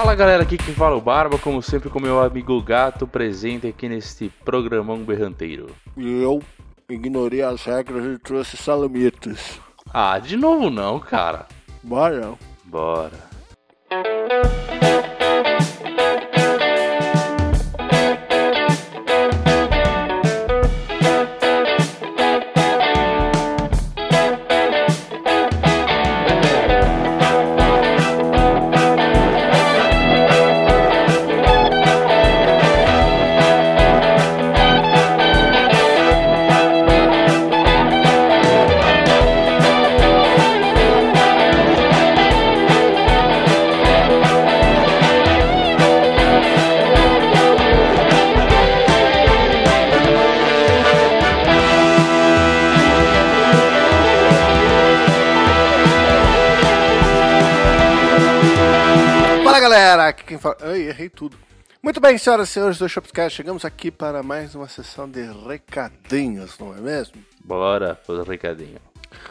Fala galera, aqui quem fala é o Barba, como sempre com meu amigo Gato presente aqui neste programão berranteiro. E eu ignorei as regras e trouxe salamitos. Ah, de novo não, cara. Bora. Bora. Tudo. Muito bem, senhoras e senhores do Shopscast, chegamos aqui para mais uma sessão de recadinhos, não é mesmo? Bora pro recadinho.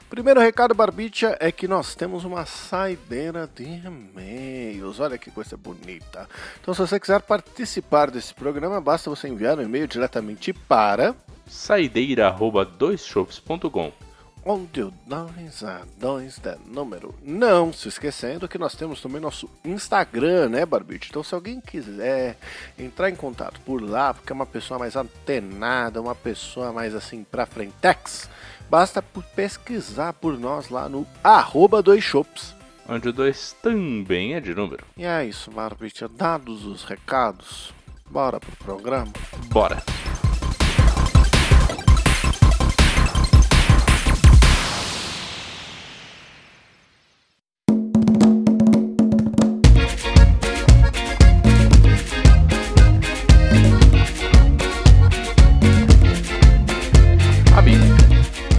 Primeiro recado, Barbicha, é que nós temos uma saideira de e-mails. Olha que coisa bonita. Então, se você quiser participar desse programa, basta você enviar um e-mail diretamente para Saideira arroba doisshops.com onde o 2 a 2 da número. Não se esquecendo que nós temos também nosso Instagram, né, Barbite? Então, se alguém quiser entrar em contato por lá, porque é uma pessoa mais antenada, uma pessoa mais assim pra frentex, basta por pesquisar por nós lá no arroba dois shops. onde o 2 também é de número. E é isso, Barbite. Dados os recados, bora pro programa. Bora.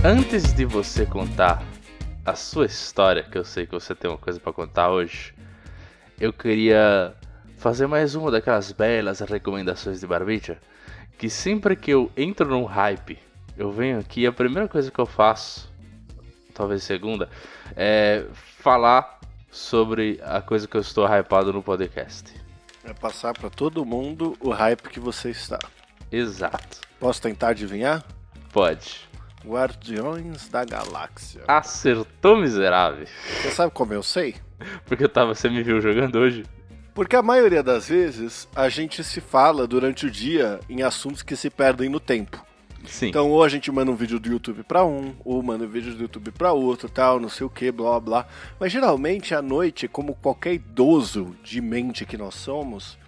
Antes de você contar a sua história, que eu sei que você tem uma coisa pra contar hoje, eu queria fazer mais uma daquelas belas recomendações de Barbicha, que sempre que eu entro num hype, eu venho aqui e a primeira coisa que eu faço, talvez segunda, é falar sobre a coisa que eu estou hypado no podcast. É passar pra todo mundo o hype que você está. Exato. Posso tentar adivinhar? Pode. Guardiões da Galáxia. Acertou, miserável. Você sabe como eu sei? Porque eu tava, você me viu jogando hoje? Porque a maioria das vezes a gente se fala durante o dia em assuntos que se perdem no tempo. Sim. Então, ou a gente manda um vídeo do YouTube pra um, ou manda um vídeo do YouTube pra outro, tal, não sei o que, blá blá blá. Mas geralmente à noite, como qualquer idoso de mente que nós somos,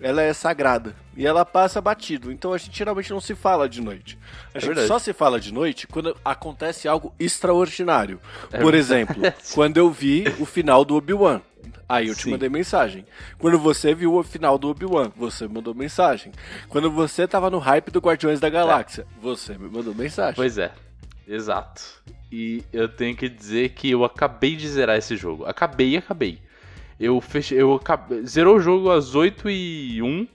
ela é sagrada e ela passa batido. Então a gente geralmente não se fala de noite. A É gente verdade. só se fala de noite quando acontece algo extraordinário. É Por verdade. exemplo, quando eu vi o final do Obi-Wan. Aí eu te Sim. mandei mensagem. Quando você viu o final do Obi-Wan, você me mandou mensagem. Quando você tava no hype do Guardiões da Galáxia, você me mandou mensagem. Pois é, exato. E eu tenho que dizer que eu acabei de zerar esse jogo. Acabei, acabei. Eu fechei, eu acabei, zerou o jogo às 8 e 1.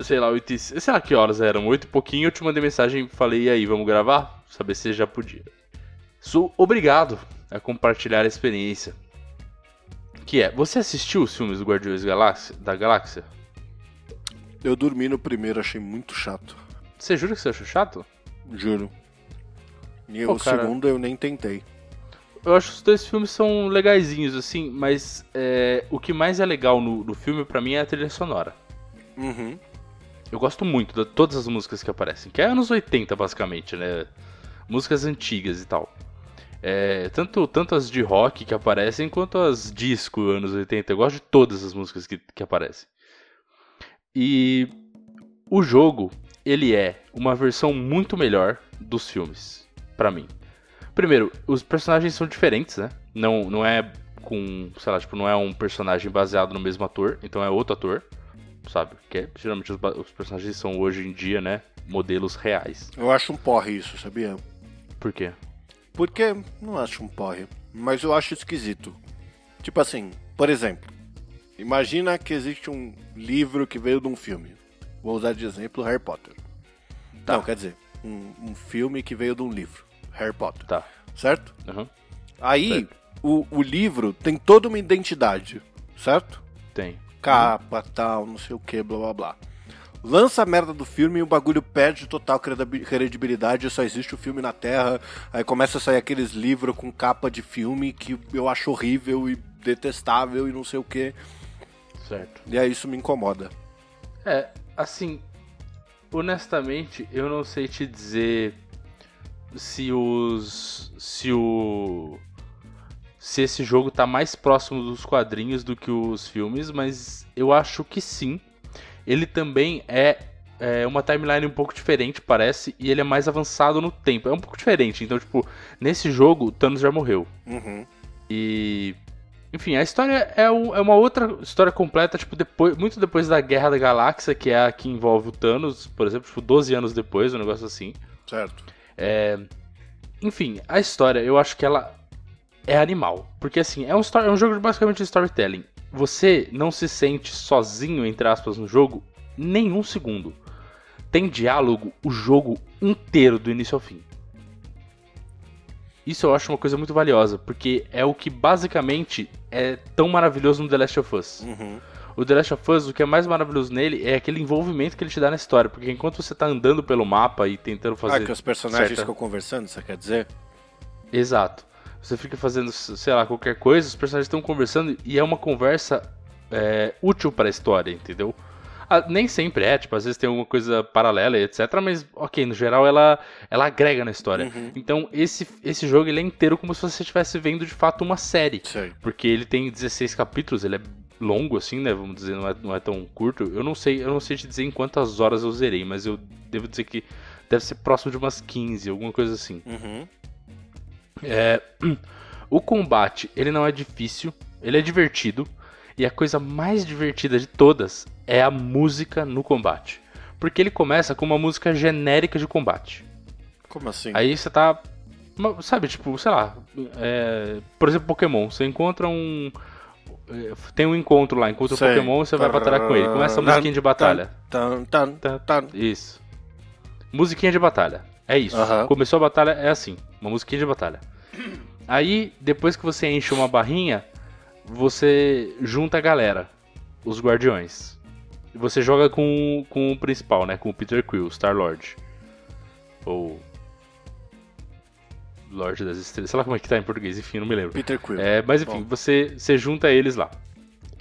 Sei lá, 8 e, sei lá que horas eram, 8 e pouquinho, eu te mandei mensagem e falei, e aí, vamos gravar? Saber se já podia. Sou obrigado a compartilhar a experiência. Que é, você assistiu os filmes do Guardiões Galáxia, da Galáxia? Eu dormi no primeiro, achei muito chato. Você jura que você achou chato? Juro. E Pô, o cara. segundo eu nem tentei. Eu acho que os dois filmes são legaisinhos, assim, mas é, o que mais é legal no, no filme, pra mim, é a trilha sonora. Uhum. Eu gosto muito de todas as músicas que aparecem, que é anos 80, basicamente, né? Músicas antigas e tal. É, tanto, tanto as de rock que aparecem, quanto as disco anos 80. Eu gosto de todas as músicas que, que aparecem. E o jogo, ele é uma versão muito melhor dos filmes, pra mim. Primeiro, os personagens são diferentes, né? Não, não é com, sei lá, tipo, não é um personagem baseado no mesmo ator, então é outro ator, sabe? Que é, geralmente os, os personagens são hoje em dia, né, modelos reais. Eu acho um porre isso, sabia? Por quê? Porque não acho um porre, mas eu acho esquisito. Tipo assim, por exemplo, imagina que existe um livro que veio de um filme. Vou usar de exemplo Harry Potter. Tá. Não, quer dizer, um, um filme que veio de um livro. Harry Potter. Tá. Certo? Uhum. Aí, Certo. o, o livro tem toda uma identidade, certo? Tem. Capa, tal, não sei o que, blá blá blá. Lança a merda do filme e o bagulho perde total credibilidade, só existe o filme na Terra. Aí começa a sair aqueles livros com capa de filme que eu acho horrível e detestável e não sei o que. Certo. E aí isso me incomoda. É, assim, honestamente, eu não sei te dizer se os. se o. se esse jogo tá mais próximo dos quadrinhos do que os filmes, mas eu acho que sim. Ele também é, é uma timeline um pouco diferente, parece, e ele é mais avançado no tempo. É um pouco diferente, então, tipo, nesse jogo, o Thanos já morreu. Uhum. E. Enfim, a história é, é, uma outra história completa, tipo, depois, muito depois da Guerra da Galáxia, que é a que envolve o Thanos, por exemplo, tipo, 12 anos depois, um negócio assim. Certo. É... Enfim, a história, eu acho que ela é animal. Porque, assim, é um, story, é um jogo de basicamente storytelling. Você não se sente sozinho, entre aspas, no jogo, nenhum segundo. Tem diálogo o jogo inteiro, do início ao fim. Isso eu acho uma coisa muito valiosa, porque é o que basicamente é tão maravilhoso no The Last of Us. Uhum. O The Last of Us, o que é mais maravilhoso nele é aquele envolvimento que ele te dá na história, porque enquanto você tá andando pelo mapa e tentando fazer. Ah, que os personagens certa... ficam conversando, você quer dizer? Exato. Você fica fazendo, sei lá, qualquer coisa, os personagens estão conversando e é uma conversa é, útil para a história, entendeu? Ah, nem sempre é, tipo, às vezes tem alguma coisa paralela e etc, mas ok, no geral ela, ela agrega na história. Uhum. Então esse, esse jogo ele é inteiro como se você estivesse vendo de fato uma série. Porque ele tem 16 capítulos, ele é longo assim, né, vamos dizer, não é, não é tão curto. Eu não sei, eu não sei te dizer em quantas horas eu zerei, mas eu devo dizer que deve ser próximo de umas 15, alguma coisa assim. Uhum. É, o combate, ele não é difícil, ele é divertido. E a coisa mais divertida de todas é a música no combate. Porque ele começa com uma música genérica de combate. Como assim? Aí você tá. Sabe, tipo, sei lá. É, por exemplo, Pokémon. Você encontra um. Tem um encontro lá, encontra o Pokémon você vai batalhar com ele. Começa a musiquinha de batalha. Isso. Musiquinha de batalha. É isso. Começou a batalha, é assim. Uma musiquinha de batalha. Aí, depois que você enche uma barrinha, você junta a galera. Os guardiões. E você joga com, com o principal, né? Com o Peter Quill, Star-Lord. Ou... Lorde das Estrelas. Sei lá como é que tá em português, enfim, não me lembro. Peter Quill. É, mas enfim, Bom. você, você junta eles lá.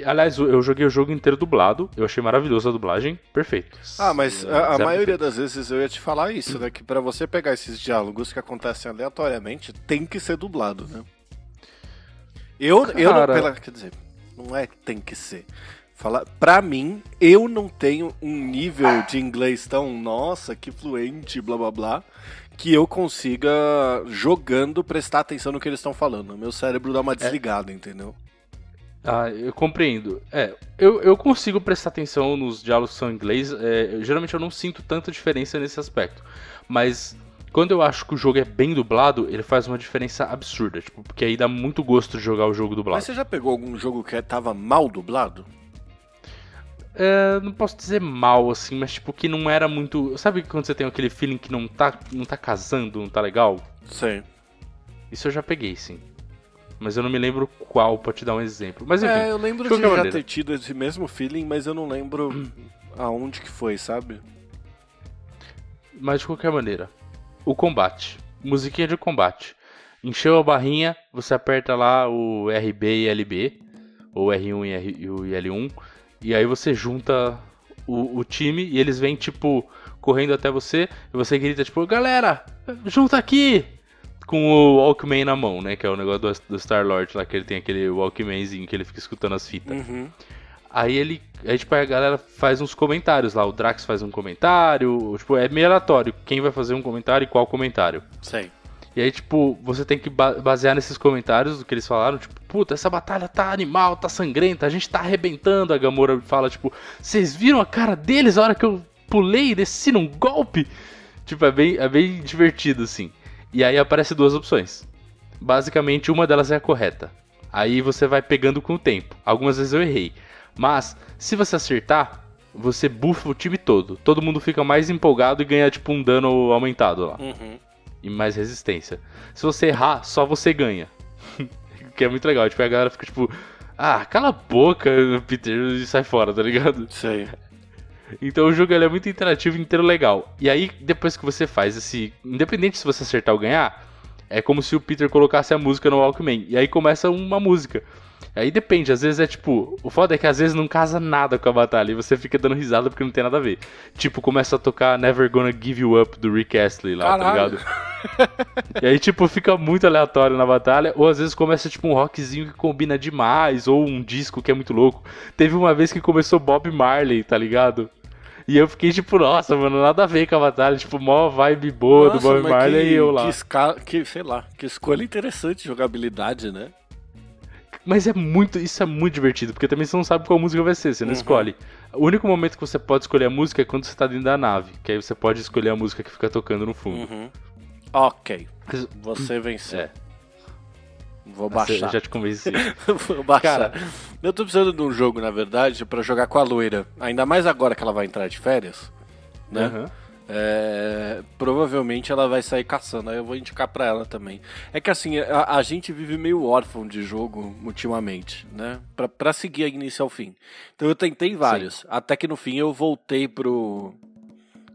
Aliás, eu joguei o jogo inteiro dublado. Eu achei maravilhoso a dublagem. Perfeito. Ah, mas a, a Zero maioria das vezes eu ia te falar isso, né? Que pra você pegar esses diálogos que acontecem aleatoriamente, tem que ser dublado, né? Eu, eu não. Cara. Pela, quer dizer, não é tem que ser. Fala, pra mim, eu não tenho um nível de inglês tão, nossa, que fluente, blá blá blá, que eu consiga, jogando, prestar atenção no que eles estão falando. Meu cérebro dá uma desligada, entendeu? Ah, eu compreendo. É, eu, eu consigo prestar atenção nos diálogos que são em inglês. é, eu- geralmente eu não sinto tanta diferença nesse aspecto. Mas quando eu acho que o jogo é bem dublado, ele faz uma diferença absurda. Tipo, porque aí dá muito gosto de jogar o jogo dublado. Mas você já pegou algum jogo que tava mal dublado? É, não posso dizer mal, assim, mas tipo, que não era muito. Sabe quando você tem aquele feeling que não tá, não tá casando, não tá legal? Sei. Isso eu já peguei, sim. Mas eu não me lembro qual, pra te dar um exemplo. Mas enfim. É, eu lembro de de, já maneira. ter tido esse mesmo feeling, mas eu não lembro aonde que foi, sabe? Mas de qualquer maneira, o combate. Musiquinha de combate. Encheu a barrinha, você aperta lá o RB e LB, ou R1 e, R, e o L1, e aí você junta o, o time e eles vêm, tipo, correndo até você, e você grita, tipo, galera, junta aqui! Com o Walkman na mão, né? Que é o negócio do, do Star-Lord lá, que ele tem aquele Walkmanzinho que ele fica escutando as fitas. Uhum. Aí ele. Aí, tipo, a galera faz uns comentários lá. O Drax faz um comentário. Tipo, é meio aleatório quem vai fazer um comentário e qual comentário. Sei. E aí, tipo, você tem que ba- basear nesses comentários do que eles falaram. Tipo, puta, essa batalha tá animal, tá sangrenta, a gente tá arrebentando. A Gamora fala, tipo, vocês viram a cara deles a hora que eu pulei e desci num golpe? Tipo, é bem, é bem divertido, assim. E aí aparece duas opções. Basicamente, uma delas é a correta. Aí você vai pegando com o tempo. Algumas vezes eu errei. Mas, se você acertar, você buffa o time todo. Todo mundo fica mais empolgado e ganha, tipo, um dano aumentado lá. Uhum. E mais resistência. Se você errar, só você ganha. que é muito legal. Tipo, a galera fica, tipo... Ah, cala a boca, Peter, e sai fora, tá ligado? Sei. Então o jogo ele é muito interativo e inteiro legal. E aí, depois que você faz esse. Independente se você acertar ou ganhar, é como se o Peter colocasse a música no Walkman. E aí começa uma música. Aí depende, às vezes é tipo. O foda é que às vezes não casa nada com a batalha e você fica dando risada porque não tem nada a ver. Tipo, começa a tocar Never Gonna Give You Up do Rick Astley lá, Caralho. tá ligado? e aí, tipo, fica muito aleatório na batalha. Ou às vezes começa, tipo, um rockzinho que combina demais. Ou um disco que é muito louco. Teve uma vez que começou Bob Marley, tá ligado? E eu fiquei tipo, nossa, mano, nada a ver com a batalha. Tipo, mó vibe boa do Nossa, Bob mas Marley que, e eu lá. Que, esca... que, sei lá, que escolha interessante de jogabilidade, né? Mas é muito, isso é muito divertido, porque também você não sabe qual música vai ser, você não Uhum. escolhe. O único momento que você pode escolher a música é quando você tá dentro da nave, que aí você pode escolher a música que fica tocando no fundo. Uhum. Ok, você venceu. É. Vou Nossa, eu baixar. já te convenci. Vou baixar. Cara. eu tô precisando de um jogo, na verdade, pra jogar com a loira. Ainda mais agora que ela vai entrar de férias, né? Aham. É, provavelmente ela vai sair caçando, aí eu vou indicar pra ela também. É que assim, a, a gente vive meio órfão de jogo ultimamente, né? Pra, pra seguir a início ao fim. Então eu tentei vários, até que no fim eu voltei pro,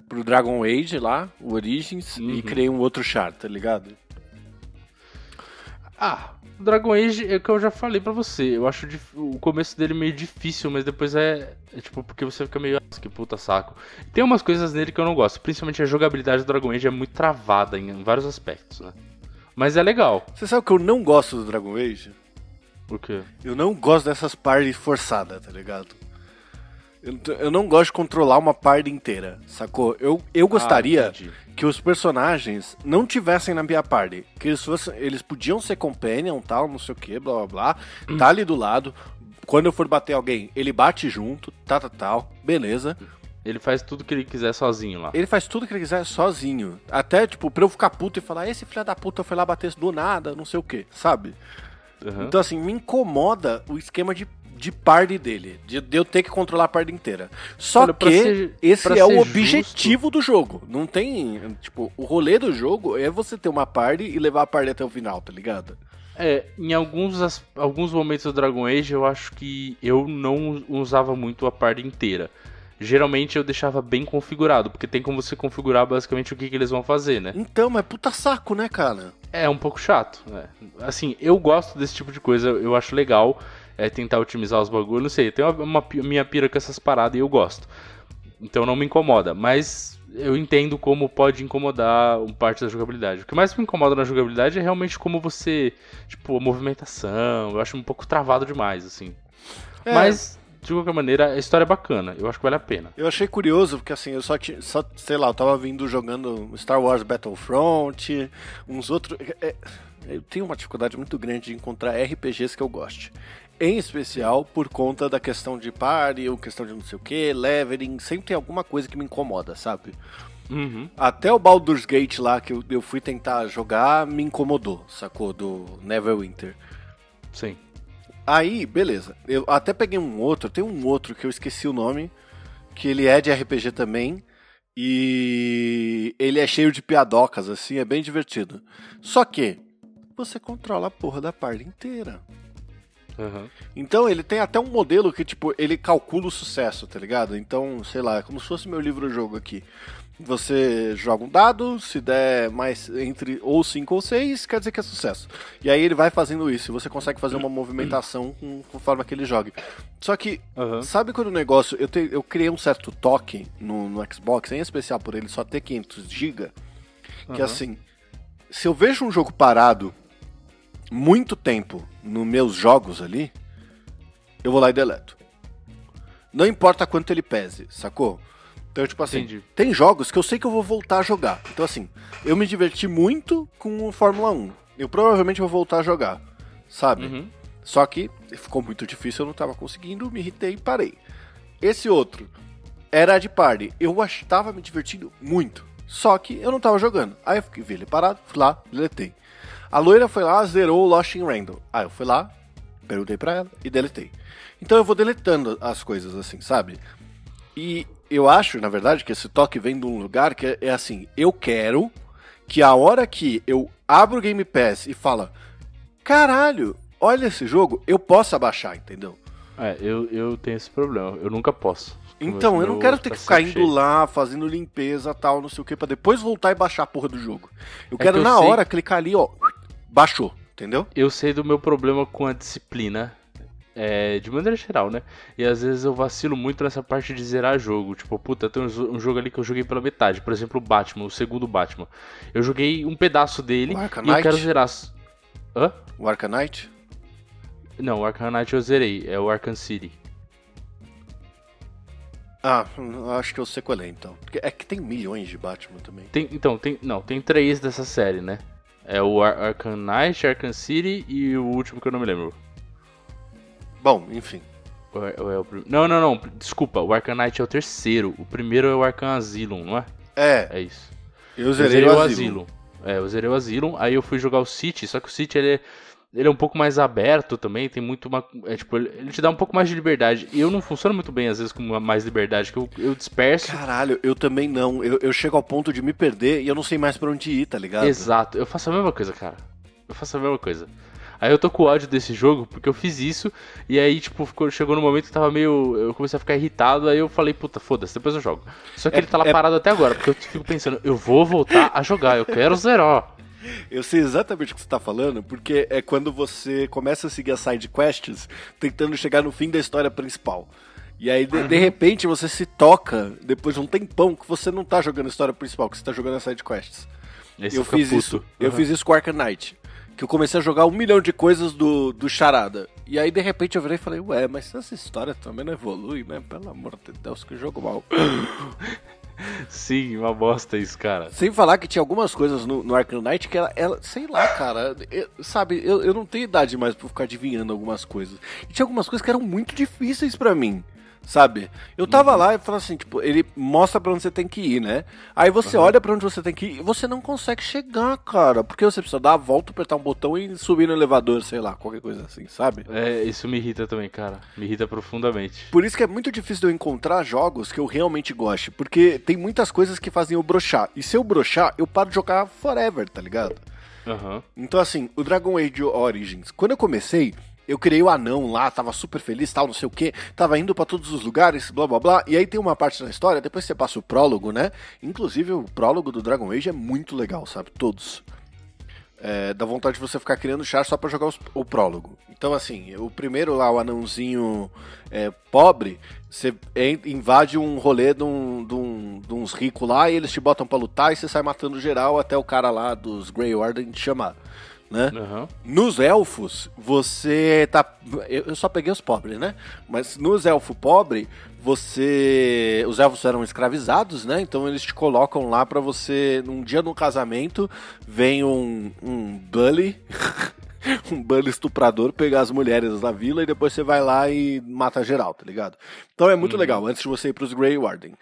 pro Dragon Age lá, o Origins, e Uhum. criei um outro char, tá ligado? Ah, Dragon Age é o que eu já falei pra você. Eu acho o começo dele meio difícil, mas depois é, é tipo, porque você fica meio, "Nossa, que puta saco. Tem umas coisas nele que eu não gosto, principalmente a jogabilidade do Dragon Age é muito travada em vários aspectos, né? Mas é legal. Você sabe o que eu não gosto do Dragon Age? Por quê? Eu não gosto dessas parties forçadas, tá ligado? Eu, eu não gosto de controlar uma party inteira, sacou? Eu, eu gostaria Ah. Que os personagens não tivessem na minha party. Que eles, fossem, eles podiam ser companion, tal, não sei o que, blá blá blá. Tá ali do lado. Quando eu for bater alguém, ele bate junto, tá, tá, tal, beleza. Ele faz tudo que ele quiser sozinho lá. Ele faz tudo que ele quiser sozinho. Até, tipo, pra eu ficar puto e falar, esse filho da puta foi lá bater do nada, não sei o que, sabe? Aham. Então, assim, me incomoda o esquema de, de party dele. De, de eu ter que controlar a party inteira. Só Olha, que ser- esse é o justo- objetivo do jogo. Não tem. Tipo, o rolê do jogo é você ter uma party e levar a party até o final, tá ligado? É, em alguns, alguns momentos do Dragon Age eu acho que eu não usava muito a parte inteira. Geralmente eu deixava bem configurado, porque tem como você configurar basicamente o que, que eles vão fazer, né? Então, mas puta saco, né, cara? É um pouco chato, né? Assim, eu gosto desse tipo de coisa, eu acho legal é, tentar otimizar os bagulhos, não sei, tem uma, uma minha pira com essas paradas e eu gosto. Então não me incomoda, mas eu entendo como pode incomodar parte da jogabilidade. O que mais me incomoda na jogabilidade é realmente como você, tipo, a movimentação, eu acho um pouco travado demais, assim. É. Mas, de qualquer maneira, a história é bacana, eu acho que vale a pena. Eu achei curioso, porque assim, eu só tinha. Só, sei lá, eu tava vindo jogando Star Wars Battlefront, uns outros. é- é- eu tenho uma dificuldade muito grande de encontrar RPGs que eu goste. Em especial por conta da questão de party, ou questão de não sei o que, leveling, sempre tem alguma coisa que me incomoda, sabe? Uhum. Até o Baldur's Gate lá que eu, eu fui tentar jogar me incomodou, sacou? Do Neverwinter. Sim. Aí, beleza. Eu até peguei um outro, tem um outro que eu esqueci o nome, que ele é de RPG também. E ele é cheio de piadocas, assim, é bem divertido. Só que você controla a porra da parte inteira. Uhum. Então ele tem até um modelo que, tipo, ele calcula o sucesso, tá ligado? Então, sei lá, é como se fosse meu livro-jogo aqui. Você joga um dado, se der mais entre ou 5 ou 6, quer dizer que é sucesso. E aí ele vai fazendo isso, e você consegue fazer uma movimentação com, conforme aquele jogue. Só que, Uhum. sabe quando o negócio. Eu, te- eu criei um certo toque no, no Xbox, em especial por ele só ter 500 GB, que Uhum. assim, se eu vejo um jogo parado muito tempo nos meus jogos ali, eu vou lá e deleto. Não importa quanto ele pese, sacou? Então, tipo assim, Entendi. tem jogos que eu sei que eu vou voltar a jogar. Então, assim, eu me diverti muito com o Fórmula 1. Eu provavelmente vou voltar a jogar, sabe? Uhum. Só que ficou muito difícil, eu não tava conseguindo, me irritei e parei. Esse outro era de party. Eu ach- tava me divertindo muito. Só que eu não tava jogando. Aí eu fiquei, vi ele parado, fui lá, deletei. A loira foi lá, zerou o Lost in Random. Aí eu fui lá, perguntei pra ela e deletei. Então eu vou deletando as coisas assim, sabe? E eu acho, na verdade, que esse toque vem de um lugar que é, é assim, eu quero que a hora que eu abro o Game Pass e fala, caralho, olha esse jogo, eu posso abaixar, entendeu? É, eu, eu tenho esse problema. Eu nunca posso. Então, eu não quero ter que ficar indo cheio. lá, fazendo limpeza tal, não sei o que, pra depois voltar e baixar a porra do jogo. Eu é quero que eu na sei... hora clicar ali, ó, baixou, entendeu? Eu sei do meu problema com a disciplina, é, de maneira geral, né? E às vezes eu vacilo muito nessa parte de zerar jogo. Tipo, puta, tem um jogo ali que eu joguei pela metade. Por exemplo, o Batman, o segundo Batman. Eu joguei um pedaço dele e eu quero zerar. Hã? O Arcanite? Não, o Arcanite eu zerei. É o Arkham City. Ah, acho que eu sei qual é então. É que tem milhões de Batman também. Tem, então, tem. Não, tem três dessa série, né? É o Ar Arkham Knight, Arkham City e o último que eu não me lembro. Bom, enfim. É, é o, não, não, não. Desculpa, o Arkham Knight é o terceiro. O primeiro é o Arkham Asylum, não é? É. É isso. Eu zerei, eu zerei o Asylum. Asylum. É, eu zerei o Asylum. Aí eu fui jogar o City, só que o City ele é ele é um pouco mais aberto também, tem muito uma. É, tipo, ele te dá um pouco mais de liberdade. E eu não funciono muito bem, às vezes, com mais liberdade, que eu, eu disperso. Caralho, eu também não. Eu, eu chego ao ponto de me perder e eu não sei mais para onde ir, tá ligado? Exato, eu faço a mesma coisa, cara. Eu faço a mesma coisa. Aí eu tô com ódio desse jogo, porque eu fiz isso, e aí, tipo, ficou, chegou no momento que tava meio. Eu comecei a ficar irritado, aí eu falei, puta, foda-se, depois eu jogo. Só que é, ele tá lá é... parado até agora, porque eu fico pensando, eu vou voltar a jogar, eu quero zerar. Eu sei exatamente o que você está falando, porque é quando você começa a seguir as side quests tentando chegar no fim da história principal. E aí, de, de, repente, você se toca, depois de um tempão, que você não tá jogando a história principal, que você tá jogando as side quests. Esse eu fiz puto. isso. Uhum. Eu fiz isso com Arkham Knight. Que eu comecei a jogar um milhão de coisas do, do Charada. E aí, de repente, eu virei e falei, ué, mas essa história também não evolui, né? Pelo amor de Deus, que jogo mal. Sim, uma bosta isso, cara. Sem falar que tinha algumas coisas no, no Arkham Knight que ela, ela sei lá, cara, eu, sabe, eu, eu não tenho idade mais pra ficar adivinhando algumas coisas. E tinha algumas coisas que eram muito difíceis para mim sabe? Eu tava uhum. lá e falava assim, tipo, ele mostra para onde você tem que ir, né? Aí você uhum. olha para onde você tem que ir e você não consegue chegar, cara, porque você precisa dar a volta, apertar um botão e subir no elevador, sei lá, qualquer coisa assim, sabe? É, isso me irrita também, cara. Me irrita profundamente. Por isso que é muito difícil de eu encontrar jogos que eu realmente goste, porque tem muitas coisas que fazem eu brochar. E se eu brochar, eu paro de jogar forever, tá ligado? Uhum. Então, assim, o Dragon Age Origins, quando eu comecei, eu criei o anão lá, tava super feliz, tal, não sei o que, tava indo para todos os lugares, blá blá blá. E aí tem uma parte da história, depois você passa o prólogo, né? Inclusive o prólogo do Dragon Age é muito legal, sabe? Todos. É, dá vontade de você ficar criando char só para jogar os, o prólogo. Então, assim, o primeiro lá, o anãozinho é, pobre, você invade um rolê de, um, de, um, de uns ricos lá e eles te botam pra lutar e você sai matando geral até o cara lá dos Grey Warden te chamar né? Uhum. Nos elfos, você tá. Eu só peguei os pobres, né? Mas nos elfos pobres, você. Os elfos eram escravizados, né? Então eles te colocam lá para você. Num dia no casamento, vem um, um bully. um bully estuprador pegar as mulheres da vila e depois você vai lá e mata geral, tá ligado? Então é muito uhum. legal, antes de você ir pros Grey Warden.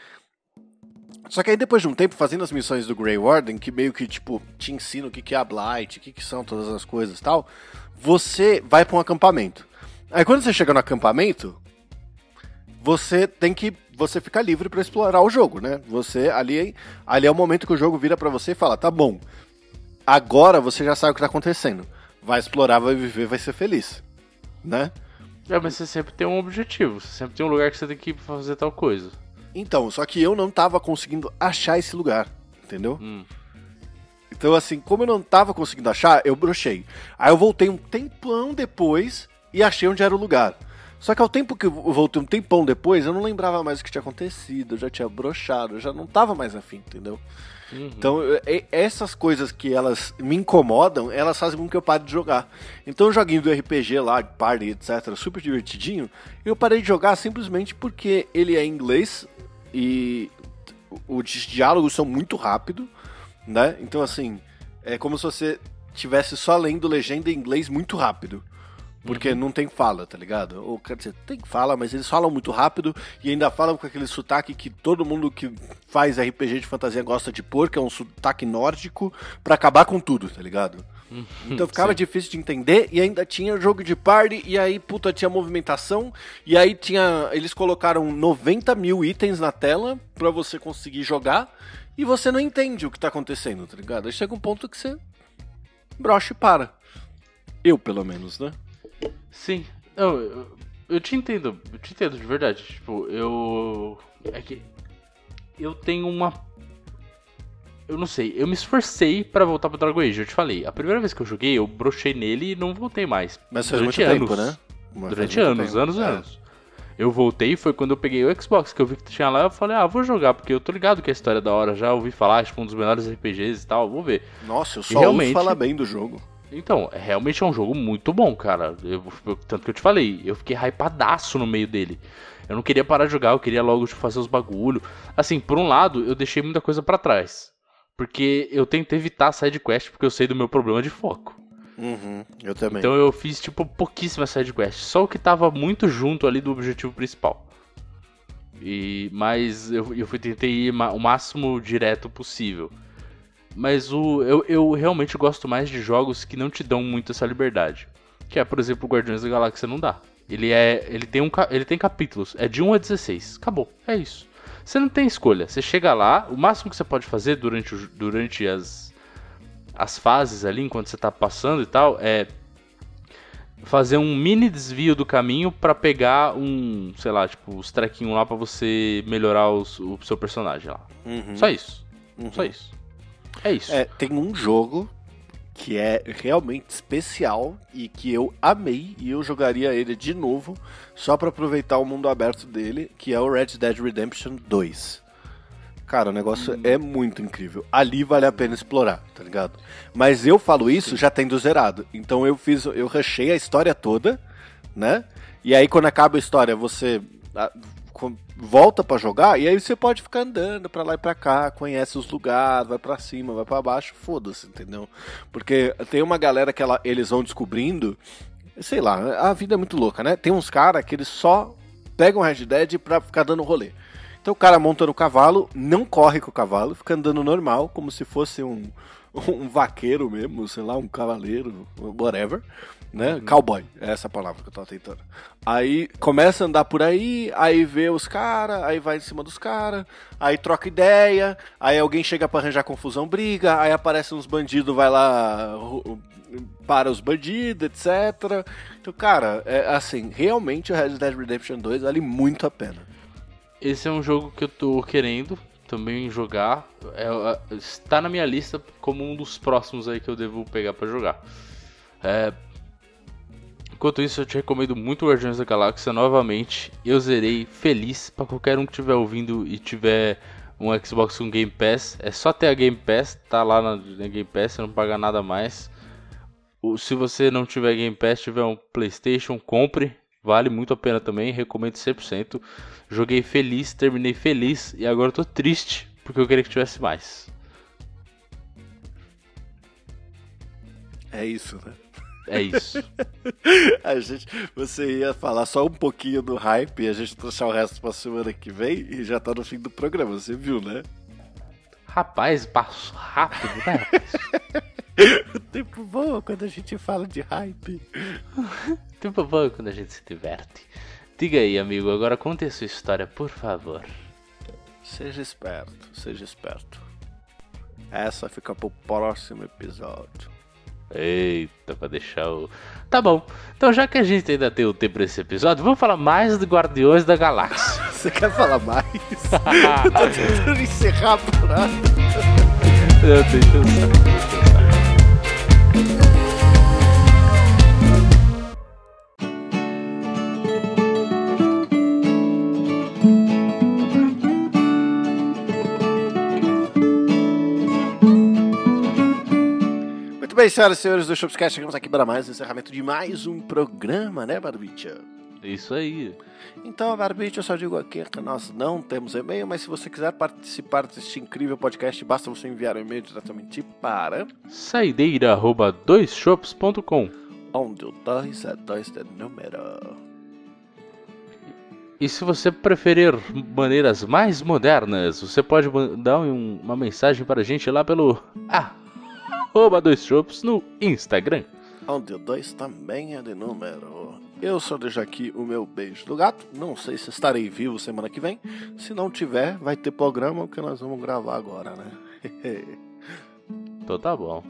Só que aí depois de um tempo fazendo as missões do Grey Warden, que meio que tipo te ensina o que é a Blight, o que, que são todas as coisas e tal, você vai para um acampamento. Aí quando você chega no acampamento, você tem que você fica livre para explorar o jogo, né? Você ali ali é o momento que o jogo vira para você e fala: "Tá bom. Agora você já sabe o que tá acontecendo. Vai explorar, vai viver, vai ser feliz", né? É, mas você sempre tem um objetivo, você sempre tem um lugar que você tem que fazer tal coisa. Então, só que eu não tava conseguindo achar esse lugar, entendeu? Hum. Então, assim, como eu não tava conseguindo achar, eu brochei. Aí eu voltei um tempão depois e achei onde era o lugar. Só que ao tempo que eu voltei um tempão depois, eu não lembrava mais o que tinha acontecido, eu já tinha brochado, eu já não tava mais afim, entendeu? Uhum. Então, essas coisas que elas me incomodam, elas fazem com que eu pare de jogar. Então, o joguinho do RPG lá, party, etc., super divertidinho, eu parei de jogar simplesmente porque ele é em inglês, e os diálogos são muito rápidos, né? Então, assim, é como se você tivesse só lendo legenda em inglês muito rápido. Porque uhum. não tem fala, tá ligado? Ou quer dizer, tem fala, mas eles falam muito rápido e ainda falam com aquele sotaque que todo mundo que faz RPG de fantasia gosta de pôr, que é um sotaque nórdico, para acabar com tudo, tá ligado? Uhum. Então ficava Sim. difícil de entender e ainda tinha jogo de party e aí, puta, tinha movimentação e aí tinha. Eles colocaram 90 mil itens na tela para você conseguir jogar e você não entende o que tá acontecendo, tá ligado? Aí chega um ponto que você brocha e para. Eu, pelo menos, né? Sim. Não, eu, eu te entendo, eu te entendo de verdade. Tipo, eu. É que. Eu tenho uma. Eu não sei, eu me esforcei pra voltar pro Dragon Age, eu te falei. A primeira vez que eu joguei, eu brochei nele e não voltei mais. Mas faz Durante muito anos. tempo, né? Mas Durante anos, tempo. anos, É. anos. Eu voltei foi quando eu peguei o Xbox, que eu vi que tinha lá, eu falei, ah, vou jogar, porque eu tô ligado que a história é da hora, já ouvi falar, tipo, um dos melhores RPGs e tal, vou ver. Nossa, eu E só realmente- ouço falar bem do jogo. Então, é- realmente é um jogo muito bom, cara. Eu- tanto que eu te falei, eu fiquei hypadaço no meio dele. Eu não queria parar de jogar, eu queria logo tipo, fazer os bagulho. Assim, por um lado, eu deixei muita coisa pra trás. Porque eu tentei evitar side quest porque eu sei do meu problema de foco. Uhum, eu também. Então eu fiz tipo pouquíssimas side quests, só o que tava muito junto ali do objetivo principal. E mas eu, eu fui tentei ir o máximo direto possível. Mas o eu, eu realmente gosto mais de jogos que não te dão muito essa liberdade. Que é, por exemplo, o Guardiões da Galáxia não dá. Ele é ele tem um ele tem capítulos, é de 1 a 16. Acabou, é isso. Você não tem escolha. Você chega lá, o máximo que você pode fazer durante, o- durante as, as fases ali, enquanto você tá passando e tal, é fazer um mini desvio do caminho pra pegar um, sei lá, tipo, os trequinhos lá pra você melhorar os- o seu personagem lá. Uhum, Só isso. uhum. Só isso. É isso. É, tem um jogo que é realmente especial e que eu amei e eu jogaria ele de novo só pra aproveitar o mundo aberto dele, que é o Red Dead Redemption 2. Cara, o negócio é muito incrível. Ali vale a pena explorar, tá ligado? Mas eu falo isso já tendo zerado. Então eu fiz, eu rushei a história toda, né? E aí quando acaba a história, você volta pra jogar e aí você pode ficar andando pra lá e pra cá, conhece os lugares, vai pra cima, vai pra baixo, foda-se, entendeu? Porque tem uma galera que ela- eles vão descobrindo, sei lá, a vida é muito louca, né? Tem uns caras que eles só pegam Red Dead pra ficar dando rolê. Então o cara monta no cavalo, não corre com o cavalo, fica andando normal, como se fosse um, um vaqueiro mesmo, sei lá, um cavaleiro, whatever, né? Cowboy, é essa palavra que eu tava tentando. Aí começa a andar por aí, aí vê os caras, aí vai em cima dos caras, aí troca ideia, aí alguém chega pra arranjar confusão, briga, aí aparecem uns bandidos, vai lá, para os bandidos, etc. Então, cara, é assim, realmente o Red Dead Redemption 2 vale muito a pena. Esse é um jogo que eu tô querendo também jogar. É, é, está na minha lista como um dos próximos aí que eu devo pegar pra jogar. É, enquanto isso, eu te recomendo muito Guardiões da Galáxia novamente. Eu zerei feliz pra qualquer um que estiver ouvindo e tiver um Xbox com Game Pass. É só ter a Game Pass, tá lá na, Game Pass, você não paga nada mais. Se você não tiver Game Pass, tiver um PlayStation, compre. Vale muito a pena também, recomendo 100%. Joguei feliz, terminei feliz e agora tô triste porque eu queria que tivesse mais. É isso, né? É isso. A gente, você ia falar só um pouquinho do hype e a gente deixar o resto pra semana que vem e já tá no fim do programa, você viu, né? Rapaz, passo rápido, né? O tempo voa quando a gente fala de hype. Tempo bom quando a gente se diverte. Diga aí, amigo, agora conte a sua história, por favor. Seja esperto, seja esperto. Essa fica pro próximo episódio. Eita, pra deixar o. Tá bom. Então, já que a gente ainda tem o tempo pra esse episódio, vamos falar mais do Guardiões da Galáxia. Você quer falar mais? Eu tô tentando encerrar por nada. Eu deixa eu bem, senhoras e senhores do Shopscast, chegamos aqui para mais um encerramento de mais um programa, né, Barbicha? Isso aí. Então, Barbicha, eu só digo aqui que nós não temos e-mail, mas se você quiser participar deste incrível podcast, basta você enviar um e-mail diretamente para Saideira@doisshops.com. onde o 2 é 2 de número. E se você preferir maneiras mais modernas, você pode mandar um- uma mensagem para a gente lá pelo arroba dois chops no Instagram. Onde dois também é de número. Eu só deixo aqui o meu beijo do gato. Não sei se estarei vivo semana que vem. Se não tiver, vai ter programa que nós vamos gravar agora, né? então tá bom.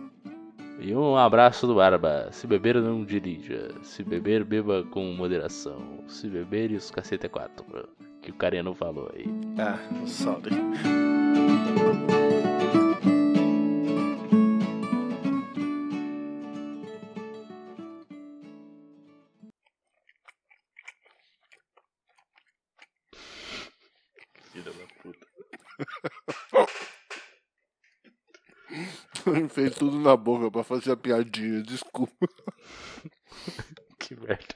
E um abraço do Barba. Se beber, não dirija. Se beber, beba com moderação. Se beber, e os cacete é quatro. Que o Careno falou aí. Ah, salve. fez tudo na boca pra fazer a piadinha, desculpa. que merda.